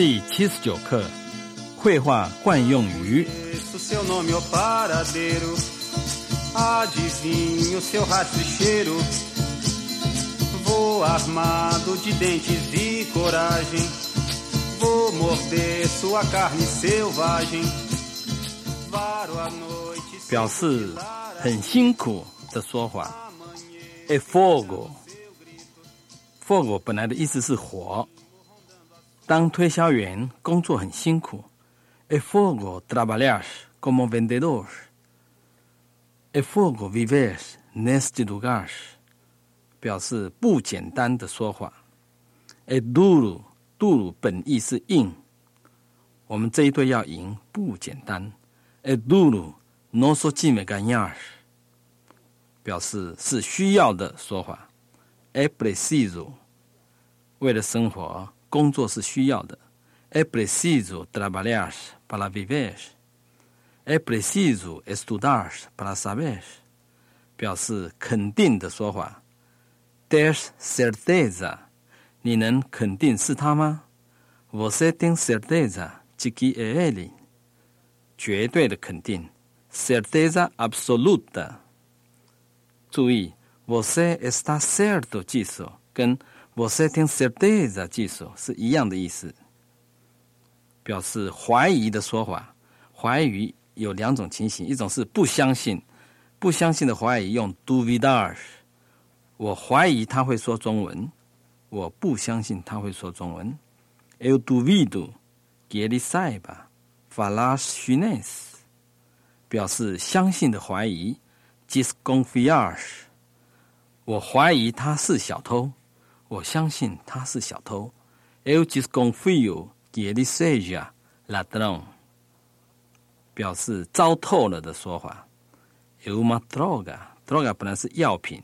第七十九课，绘画惯用语。E e a 表示很辛苦的说法。e fogo。fogo 本来的意思是火。当推销员工作很辛苦。e fogo trabalhar como vendedor。e fogo viver neste lugar。表示不简单的说法。e duro duro 本意是硬。我们这一队要赢不简单。e duro nosso time ganhar。表示是需要的说法。é preciso，为了生活，工作是需要的。é preciso trabalhar para viver。é preciso estudar para saber，表示肯定的说法。ter certeza，你能肯定是他吗？Você tem certeza de que é ele？绝对的肯定，certeza absoluta。注意，você está certo 记手跟 você tem certeza 记手是一样的意思，表示怀疑的说法。怀疑有两种情形，一种是不相信，不相信的怀疑用 duvidar。我怀疑他会说中文，我不相信他会说中文。Eu duvido que ele saiba falar chinês，表示相信的怀疑。desconfiar，我怀疑他是小偷，我相信他是小偷。Eu desconfio que ele seja ladrão，表示糟透了的说法。Eu uma droga，droga 本来是药品。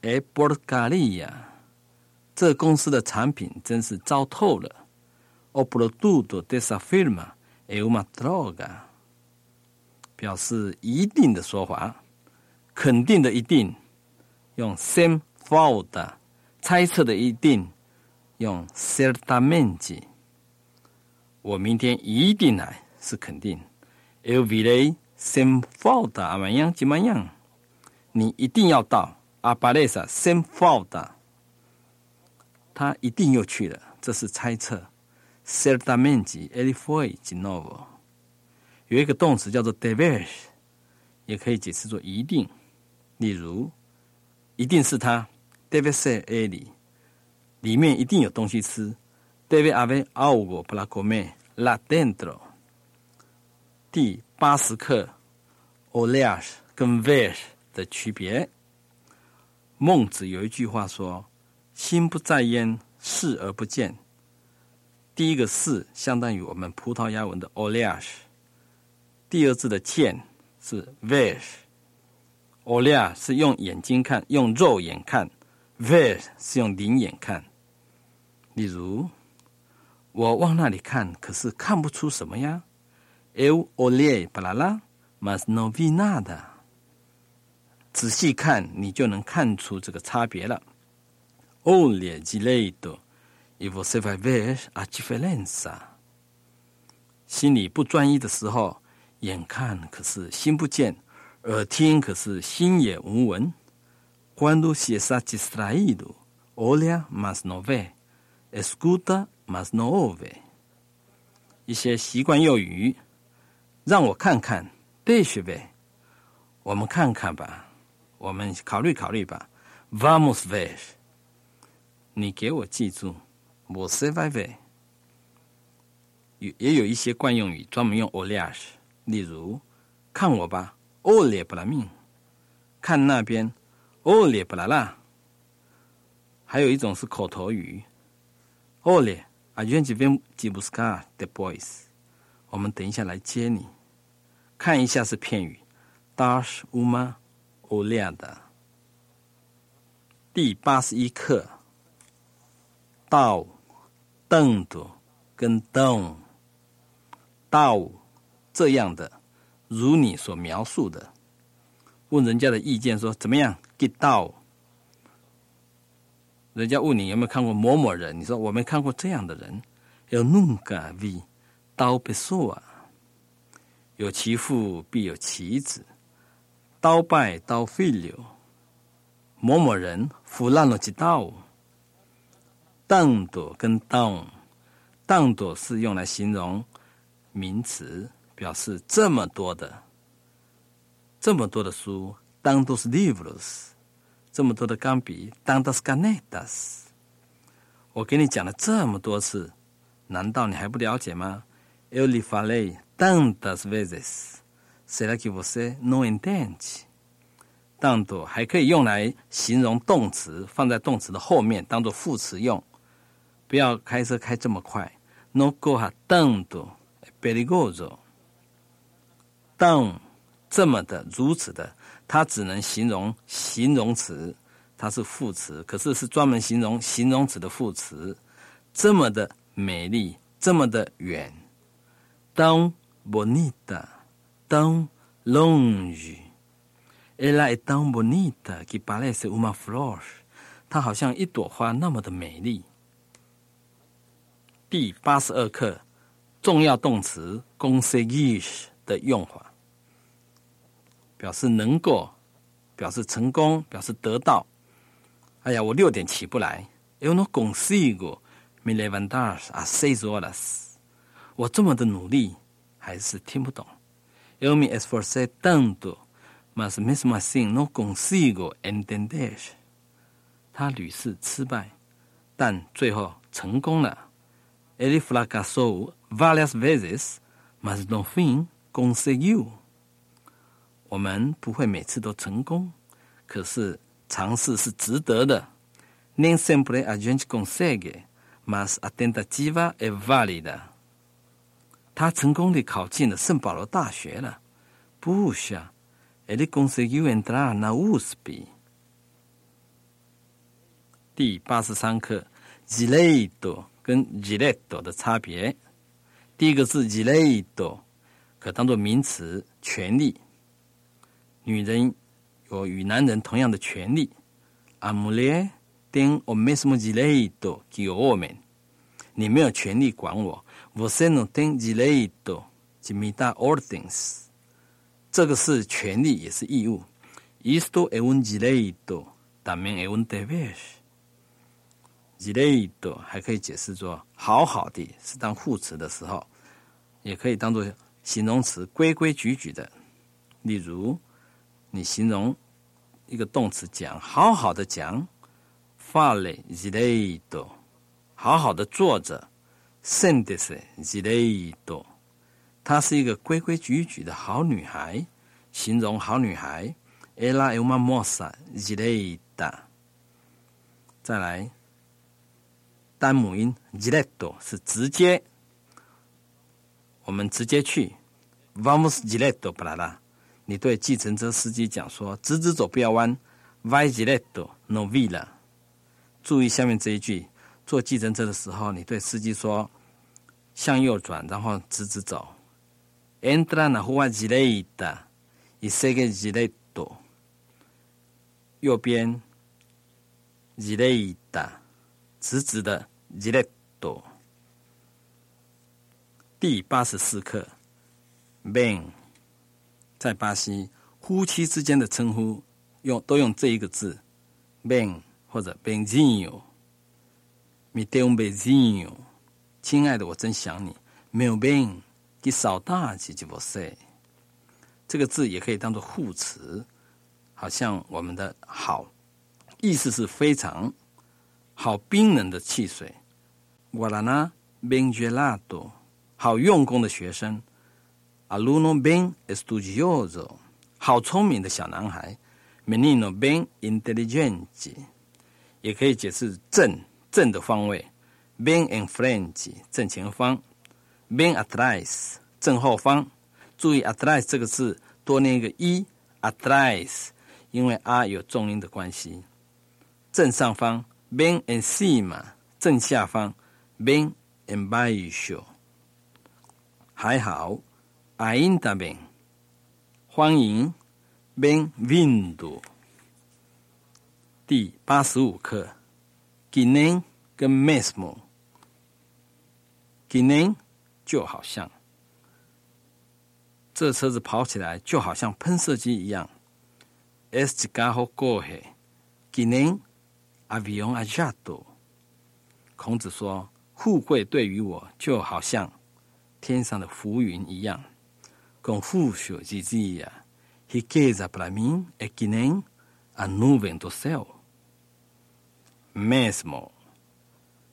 É porcaria，这公司的产品真是糟透了。O produto dessa firma é uma droga。表示一定的说法，肯定的一定用 sem falta，猜测的一定用 certamente。我明天一定来是肯定，eu virei sem falta amanhã de manhã。你一定要到，apareça sem falta。他一定又去了，这是猜测，certamente ele foi de novo。有一个动词叫做 dever，也可以解释作一定。例如，一定是他 deve ser ele，里面一定有东西吃 deve haver algo para comer lá dentro。第八十课 olhar 跟 ver 的区别。孟子有一句话说：“心不在焉，视而不见。”第一个“视”相当于我们葡萄牙文的 olhar。第二字的“见”是 ver，olhar 是用眼睛看，用肉眼看；ver 是用灵眼看。例如，我往那里看，可是看不出什么呀。Eu olhei para lá, mas não vi nada。仔细看，你就能看出这个差别了。Olhe direito e você vai ver a diferença。心里不专一的时候。眼看可是心不见，耳听可是心也无闻。Quando se está distraído, olha mas no vê, escuta mas no ouve。一些习惯用语，让我看看，deixe ver。我们看看吧，我们考虑考虑吧，vamos ver。你给我记住，você vai ver。有也有一些惯用语专门用 olhar。例如，看我吧，olhe para mim；看那边哦咧，不啦啦，还有一种是口头语。哦嘞，阿娟这边吉布斯卡的 boys，我们等一下来接你。看一下是片语，dash uma oleada。第八十一课，到、ndo 跟 down、到这样的，如你所描述的。问人家的意见说怎么样？get 到，人家问你有没有看过某某人，你说我没看过这样的人有 nunca vi tal pessoa。有其父必有其子，刀败刀废流。某某人腐烂了几道。tanto 跟 down，tanto 是用来形容名词，表示这么多的，这么多的书，tantos livros，这么多的钢笔，tantas canetas。我给你讲了这么多次，难道你还不了解吗？Eu lhe falei tantas vezes. Será que você não entende? tanto 还可以用来形容动词，放在动词的后面当做副词用。不要开车开这么快。No corra tanto, é perigoso. tão 这么的，如此的，它只能形容形容词，它是副词，可是是专门形容形容词的副词。这么的美丽，这么的远。tão bonita, tão longe. Ela é tão bonita que parece uma flor. 它好像一朵花那么的美丽。第八十二课，重要动词 conseguir 的用法，表示能够，表示成功，表示得到。哎呀，我六点起不来。Eu não consigo me levantar às seis horas。我这么的努力，还是听不懂。Yo me esforcei tanto, mas mesmo así no consigo entender。他屡试失败，但最后成功了。Ele fracassou várias vezes, mas no fin conseguiu。我们不会每次都成功，可是尝试是值得的。Nem sempre a gente consegue, mas a tentativa é válida。他成功地考进了圣保罗大学了。Puxa, ele conseguiu entrar na USP。第八十三课，direito。跟 direito 的差别，第一个是 direito 可当做名词，权利。女人有与男人同样的权利。阿姆列丁我没什么之类的给我们，你没有权利管我。我先能听之类的，吉米达 ordings，这个是权利也是义务。Isto es un derecho, también es un 还可以解释作好好的，是当副词的时候，也可以当做形容词，规规矩矩的。例如。你形容一个动词讲，好好的讲，fare direito，好好的坐着，sentire direito，她是一个规规矩矩的好女孩，形容好女孩，ella è una moça direita。再来。单母音 direto 是直接，我们直接去。Vamos direto para lá。你对计程车司机讲说：“直直走，不要弯。”Vai direto, no vira。注意下面这一句：坐计程车的时候，你对司机说：“向右转，然后直直走。”Entra na rua direita e segue direto。右边 direita。直直的 direto。第八十四课，bem，在巴西，夫妻之间的称呼用都用这一个字，bem 或者 benzinho。Me deu um beijinho，亲爱的，我真想你。Meu bem，que saudade de você。这个字也可以当做副词，好像我们的好，意思是非常。好冰冷的汽水，Guarana ben gelato。好用功的学生，Aluno ben estudioso。好聪明的小男孩，Menino ben inteligente。也可以解释正正的方位，ben in frente 正前方，ben atrás 正后方。注意 atrás 这个字多念一个一，atrás，因为 r 有重音的关系，正上方。Ben em cima，正下方；bem embaixo，还好；ainda bem，欢迎；bem-vindo。第八十五课，que nem 跟 mesmo，que nem 就好像，这车子跑起来就好像喷射机一样。Este carro corre que nem avião a jato。孔子说：“富贵对于我就好像天上的浮云一样。” Confúcio dizia: riqueza para mim é que nem a nuvem do céu. Mesmo，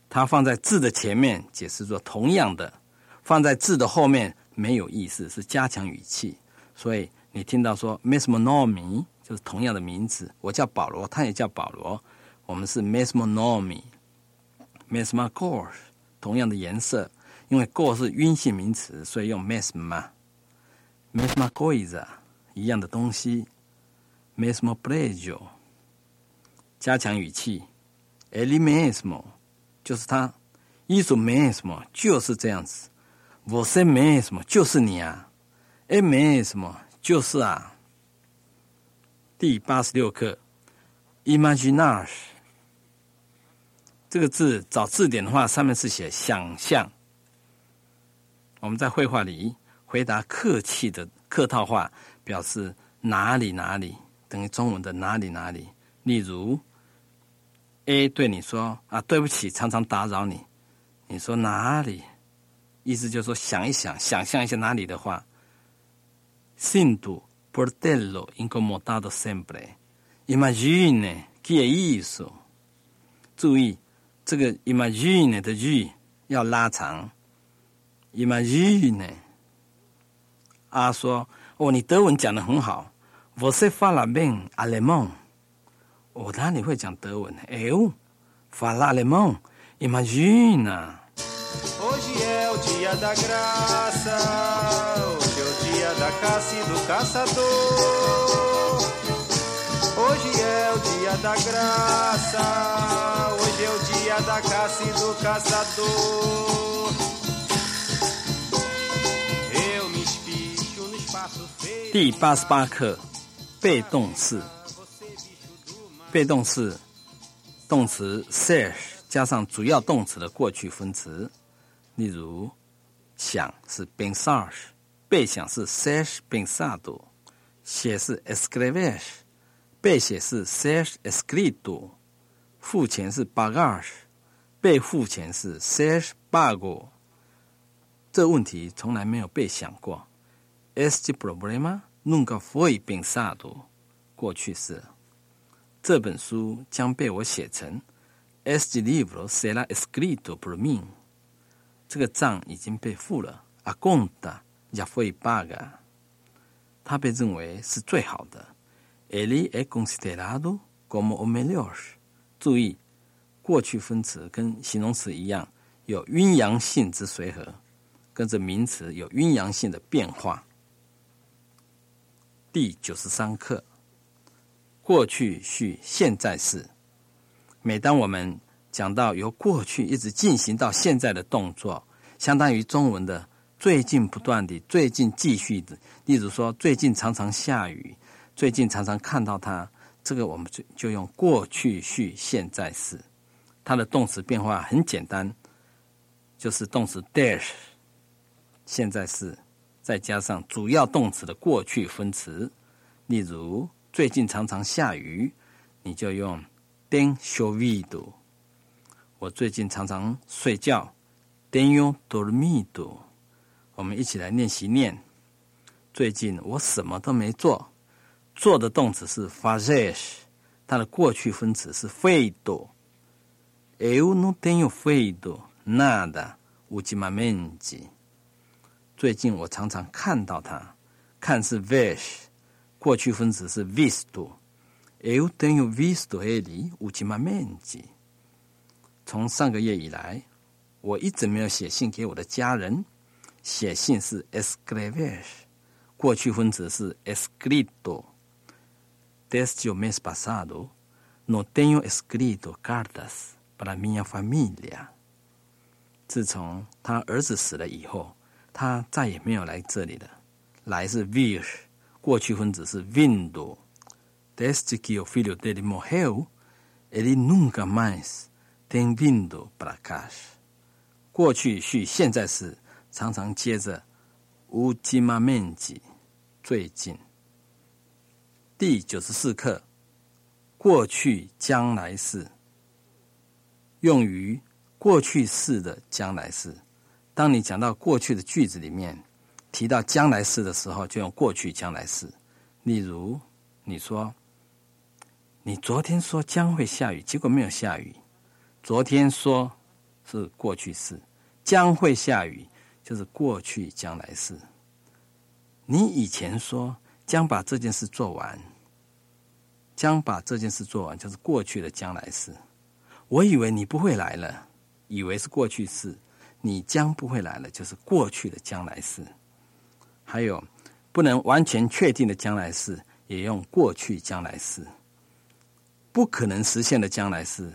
它放在字的前面解释作同样的，放在字的后面没有意思，是加强语气。所以你听到说 mesmo nome 就是同样的名字，我叫保罗，他也叫保罗，我们是 mesmo nome，mesma cor，同样的颜色，因为 cor 是阴性名词，所以用 mesma。Mesma coisa，一样的东西，mesmo prejo，加强语气，ele mesmo，就是他，isso mesmo 就是这样子，você mesmo 就是你啊，é mesmo 就是啊。第八十六课，imaginar，这个字找字典的话，上面是写想象。我们在绘画里。回答客气的客套话，表示哪里哪里等于中文的哪里哪里。例如，A 对你说：“啊，对不起，常常打扰你。”你说哪里？意思就是说想一想，想象一下哪里的话。Sinto portello incomodato sempre. Imagine che è isso。注意这个 imagine 的 g 要拉长。Imagine。啊，说哦，你德文讲的很好。Você fala bem alemão？我哪里会讲德文？Eu falo alemão? Imagina. Hoje é o dia da graça, hoje é o dia da caça e do caçador. Hoje é o dia da graça, hoje é o dia da caça e do caçador. 第八十八课，被动式。被动式，动词 ser 加上主要动词的过去分词。例如，想是 pensar，被想是 ser pensado，写是 escrever，被写是 ser escrito，付钱是 pagar，被付钱是 ser pago。这问题从来没有被想过。Este problema nunca foi pensado。过去式。这本书将被我写成。Este livro será escrito por mim。这个账已经被付了。A conta já foi paga。它被认为是最好的。Ele é considerado como o melhor。注意，过去分词跟形容词一样，有阴阳性之随和，跟着名词有阴阳性的变化。第九十三课：过去序现在式。每当我们讲到由过去一直进行到现在的动作，相当于中文的最近不断的、最近继续的。例如说，最近常常下雨，最近常常看到它，这个我们就就用过去序现在式。它的动词变化很简单，就是动词 dash 现在式。再加上主要动词的过去分词，例如最近常常下雨，你就用 tem chovido。我最近常常睡觉，tenho dormido。我们一起来练习念。最近我什么都没做，做的动词是 fazer，它的过去分词是 feito。Eu não tenho feito nada ultimamente。最近我常常看到他，看是 vish，过去分词是 visto。Eu tenho visto ele ultimamente。从上个月以来，我一直没有写信给我的家人。写信是 escrever，过去分词是 escrito。Desde o mês passado, não tenho escrito cartas para minha família。自从他儿子死了以后。他再也没有来这里了。来是 vir，过去分子是 vindo。Desde que o filho dele morreu, ele nunca mais tem vindo para cá。过去续现在时，常常接着乌吉玛面积最近。第九十四课，过去将来式，用于过去式的将来式。当你讲到过去的句子里面提到将来式的时候，就用过去将来式。例如，你说。你昨天说将会下雨，结果没有下雨。昨天说是过去式，将会下雨就是过去将来式。你以前说将把这件事做完，将把这件事做完就是过去的将来式。我以为你不会来了，以为是过去式，你将不会来了就是过去的将来式。还有不能完全确定的将来式，也用过去将来式。不可能实现的将来式，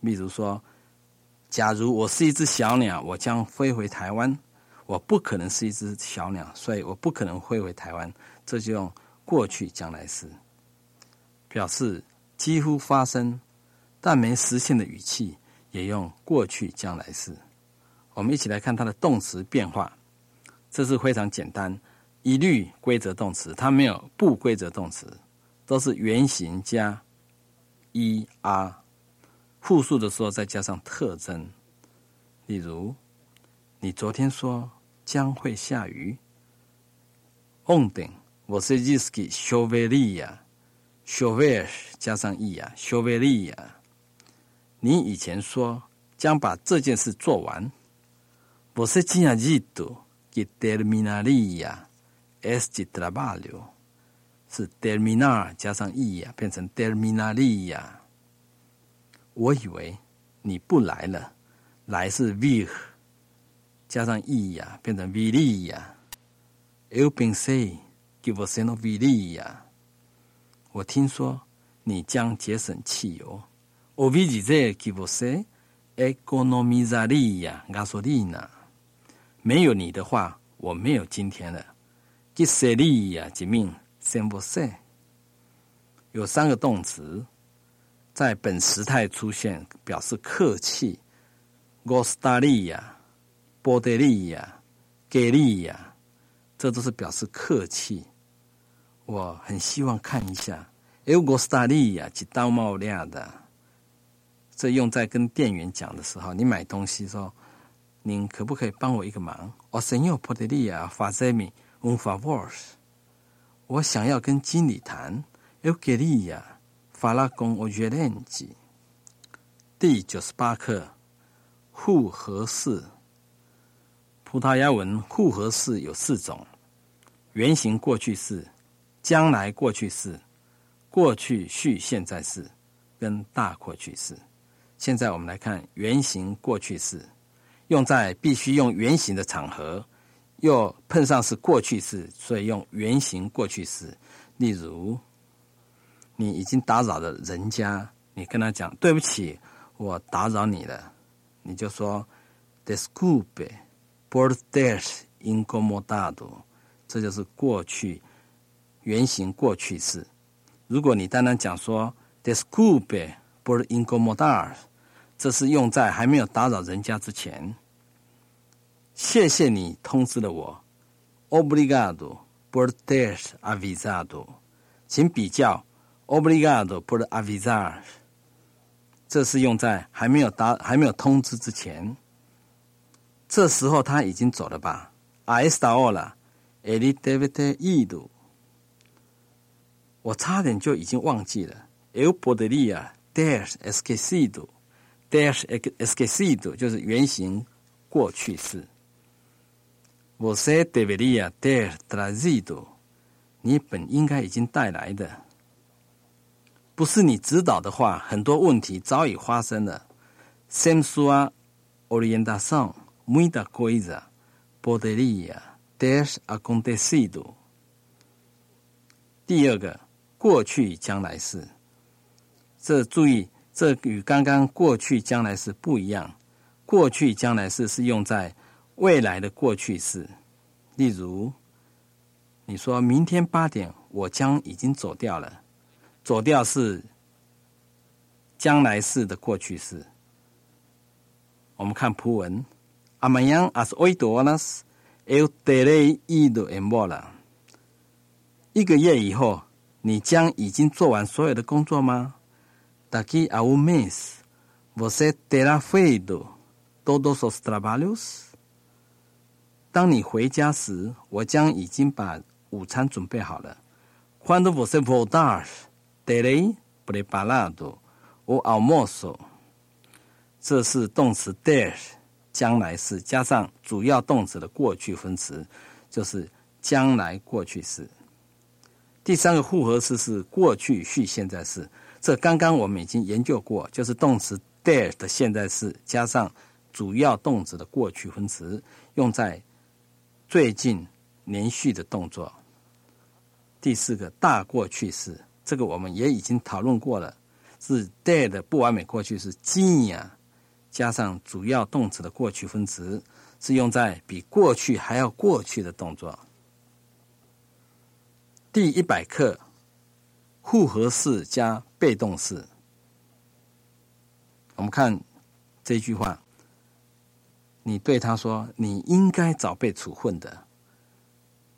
例如说，假如我是一只小鸟，我将飞回台湾。我不可能是一只小鸟，所以我不可能飞回台湾。这就用过去将来式，表示几乎发生但没实现的语气，也用过去将来式。我们一起来看它的动词变化，这是非常简单，一律规则动词，它没有不规则动词，都是原形加。e r，复数的时候再加上特征，例如，你昨天说将会下雨。On 顶，我是 Yiski s h o v e l i a s h o v e l 加上 e 啊 s h o v e l i a 你以前说将把这件事做完。我是 Giagido che terminaria este trabalho。是 terminar 加上 e 呀，变成 terminaria 呀。我以为你不来了，来是 vir 加上 e 呀，变成 viria。Eu pensei que você não viria。我听说你将节省汽油。Ouvi dizer que você economizaria gasolina。 没有你的话，我没有今天了。Que seria de mim？先不说，有三个动词在本时态出现，表示客气。哥斯达利亚、波德利亚、给利亚，这都是表示客气。我很希望看一下，有哥斯达利亚及刀帽亮的，这用在跟店员讲的时候，你买东西说，您可不可以帮我一个忙？我想要波德利亚发在米，un favor。我想要跟经理谈。Eu queria falar com o gerente。第九十八课，复合式。葡萄牙文复合式有四种：原形过去式、将来过去式、过去续现在式跟大过去式。现在我们来看原形过去式，用在必须用原形的场合。又碰上是过去式，所以用原形过去式。例如，你已经打扰了人家，你跟他讲对不起，我打扰你了，你就说 “desculpe por ter incomodado”，这就是过去原形过去式。如果你单单讲说 “desculpe por incomodar”，这是用在还没有打扰人家之前。谢谢你通知了我，Obrigado por ter avisado。请比较，Obrigado por avisar。这是用在还没有打、还没有通知之前。这时候他已经走了吧？A esta hora ele deve ter ido。我差点就已经忘记了，Eu poderia ter esquecido。Ter esquecido 就是原型过去式。Você deveria ter trazido。你本应该已经带来的。不是你指导的话，很多问题早已发生了。Sem sua orientação, muita coisa poderia ter acontecido。第二个，过去将来式。这注意，这与刚刚过去将来式不一样。过去将来式是用在。未来的过去式，例如，你说明天八点我将已经走掉了，走掉是将来式的过去式。我们看图文，Amanhã às oito horas eu terei ido embora。一个月以后，你将已经做完所有的工作吗？Daqui a um mês você terá feito todos os trabalhos。当你回家时，我将已经把午餐准备好了。Quando você voltar, terei preparado o almoço。这是动词 ter，将来式加上主要动词的过去分词，就是将来过去式。第三个复合式是过去续现在式，这刚刚我们已经研究过，就是动词 there 的现在式加上主要动词的过去分词，用在最近连续的动作。第四个大过去式，这个我们也已经讨论过了，是 there 的不完美过去式 j 加上主要动词的过去分词，是用在比过去还要过去的动作。第一百课复合式加被动式，我们看这句话。你对他说：“你应该早被处分的。”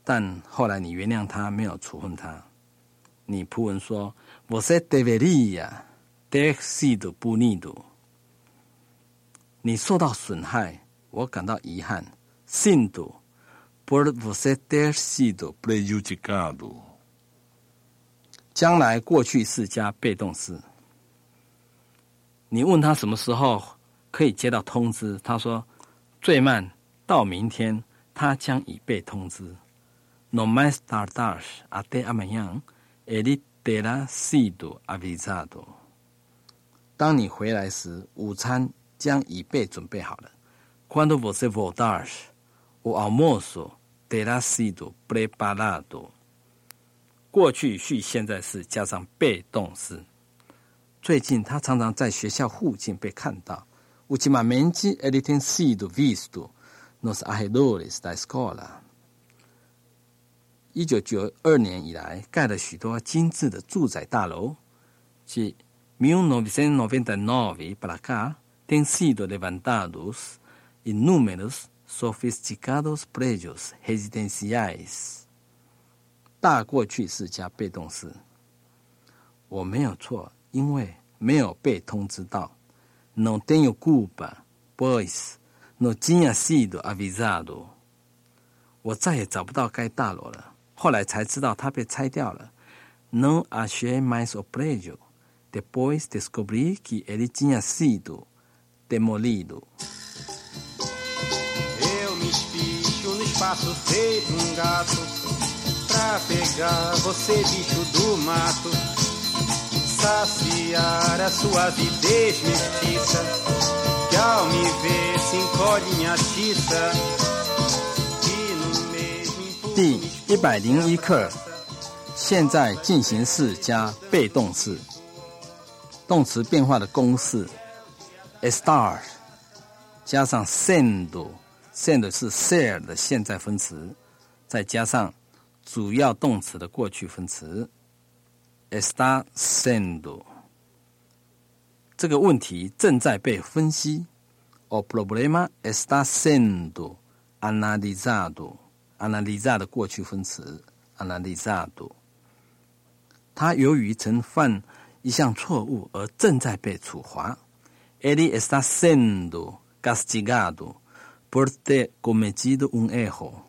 但后来你原谅他，没有处分他。你仆文说：“Você deveria ter sido punido。”你受到损害，我感到遗憾。Sinto por você ter sido prejudicado。将来过去式加被动式。你问他什么时候可以接到通知，他说。最慢到明天，他将已被通知。No mais tardar até amanhã, ele terá sido avisado。当你回来时，午餐将已被准备好了。Quando você voltar, o almoço terá sido preparado。过去续现在式加上被动式。最近，他常常在学校附近被看到。Ultimamente ele tem sido visto nos arredores da escola。一九九二年以来，盖了许多精致的住宅大楼。De 1999 para cá, têm sido levantados inúmeros sofisticados prédios residenciais。大过去式加被动式。我没有错，因为没有被通知到。No tenho culpa, pois não tinha sido avisado。我再也找不到该大楼了，后来才知道它被拆掉了。Não achei mais o prédio, depois descobri que ele tinha sido demolido. Eu me espicho no espaço feito um gato pra pegar você, bicho do mato saciar a sua avidez mestiça, que ao me ver se encolhe em atiça, e no mesmo 第一百零一课，现在进行式加被动式，动词变化的公式：estar 加上 send，send 是 ser 的现在分词，再加上主要动词的过去分词。está sendo 这个问题正在被分析。O problema está sendo analizado。analizado 的过去分词 analizado。他由于曾犯一项错误而正在被处罚。Ele está sendo castigado por ter cometido um erro。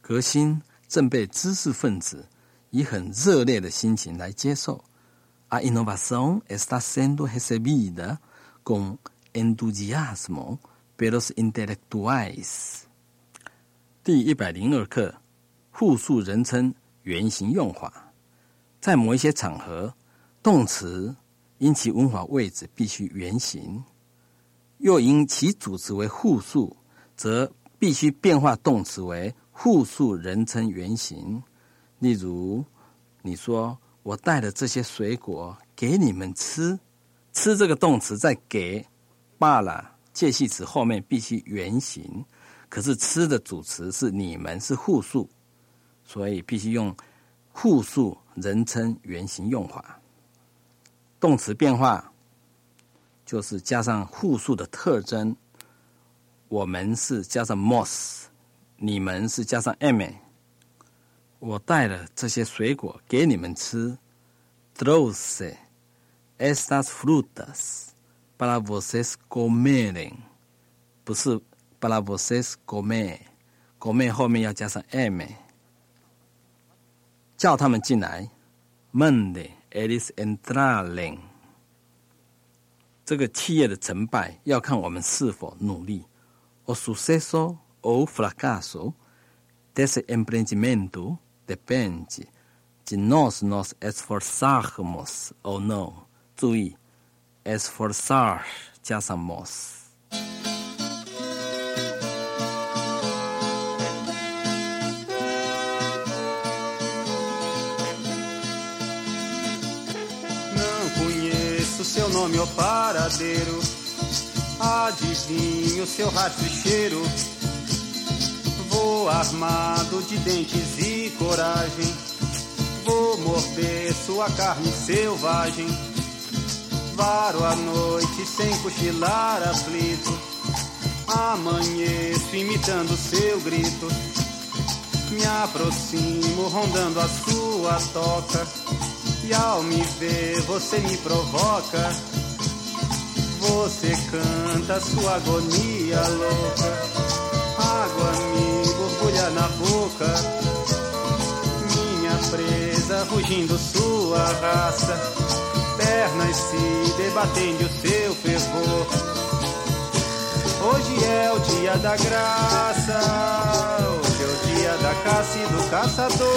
革新正被知识分子。以很热烈的心情来接受。A inovação está sendo recebida com entusiasmo pelos intelectuais。第一百零二课，复数人称原形用法。在某一些场合，动词因其文法位置必须原形，又因其主词为复数，则必须变化动词为复数人称原形。例如，你说我带了这些水果给你们吃，吃这个动词在给罢了，介系词后面必须原形，可是吃的主词是你们是复数，所以必须用复数人称原形用法。动词变化就是加上复数的特征我们是加上 mos，你们是加上 m。我带了这些水果给你们吃。Trouxe estas frutas para vocês comerem，不是 para vocês comer，comer 后面要加上 m。叫他们进来，Mande eles entrarem。这个企业的成败要看我们是否努力。O sucesso ou fracasso desse empreendimento depende de nós nos esforçarmos ou não. 注意，esforçar 加上 mos。Não conheço seu nome ou paradeiro, adivinho seu rastro e cheiro. Vou armado de dentes e coragem, vou morder sua carne selvagem. Varo a noite sem cochilar aflito, amanheço imitando seu grito. Me aproximo rondando a sua toca, e ao me ver você me provoca. Você canta sua agonia louca, água na boca. Minha presa rugindo sua raça, pernas se debatendo o seu fervor. Hoje é o dia da graça, hoje é o dia da caça e do caçador.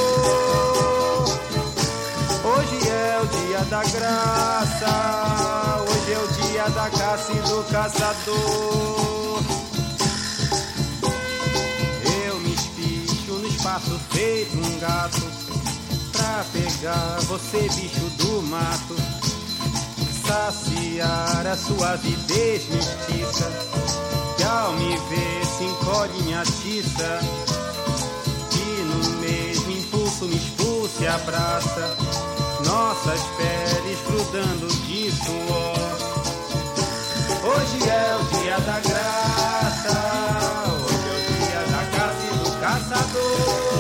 Hoje é o dia da graça, hoje é o dia da caça e do caçador. Espaço feito um gato, pra pegar você, bicho do mato, saciar a sua avidez mestiça, que ao me ver se encolhe minha tiça, e no mesmo impulso me expulsa e abraça nossas peles grudando de suor. Hoje é o dia da graça caçador.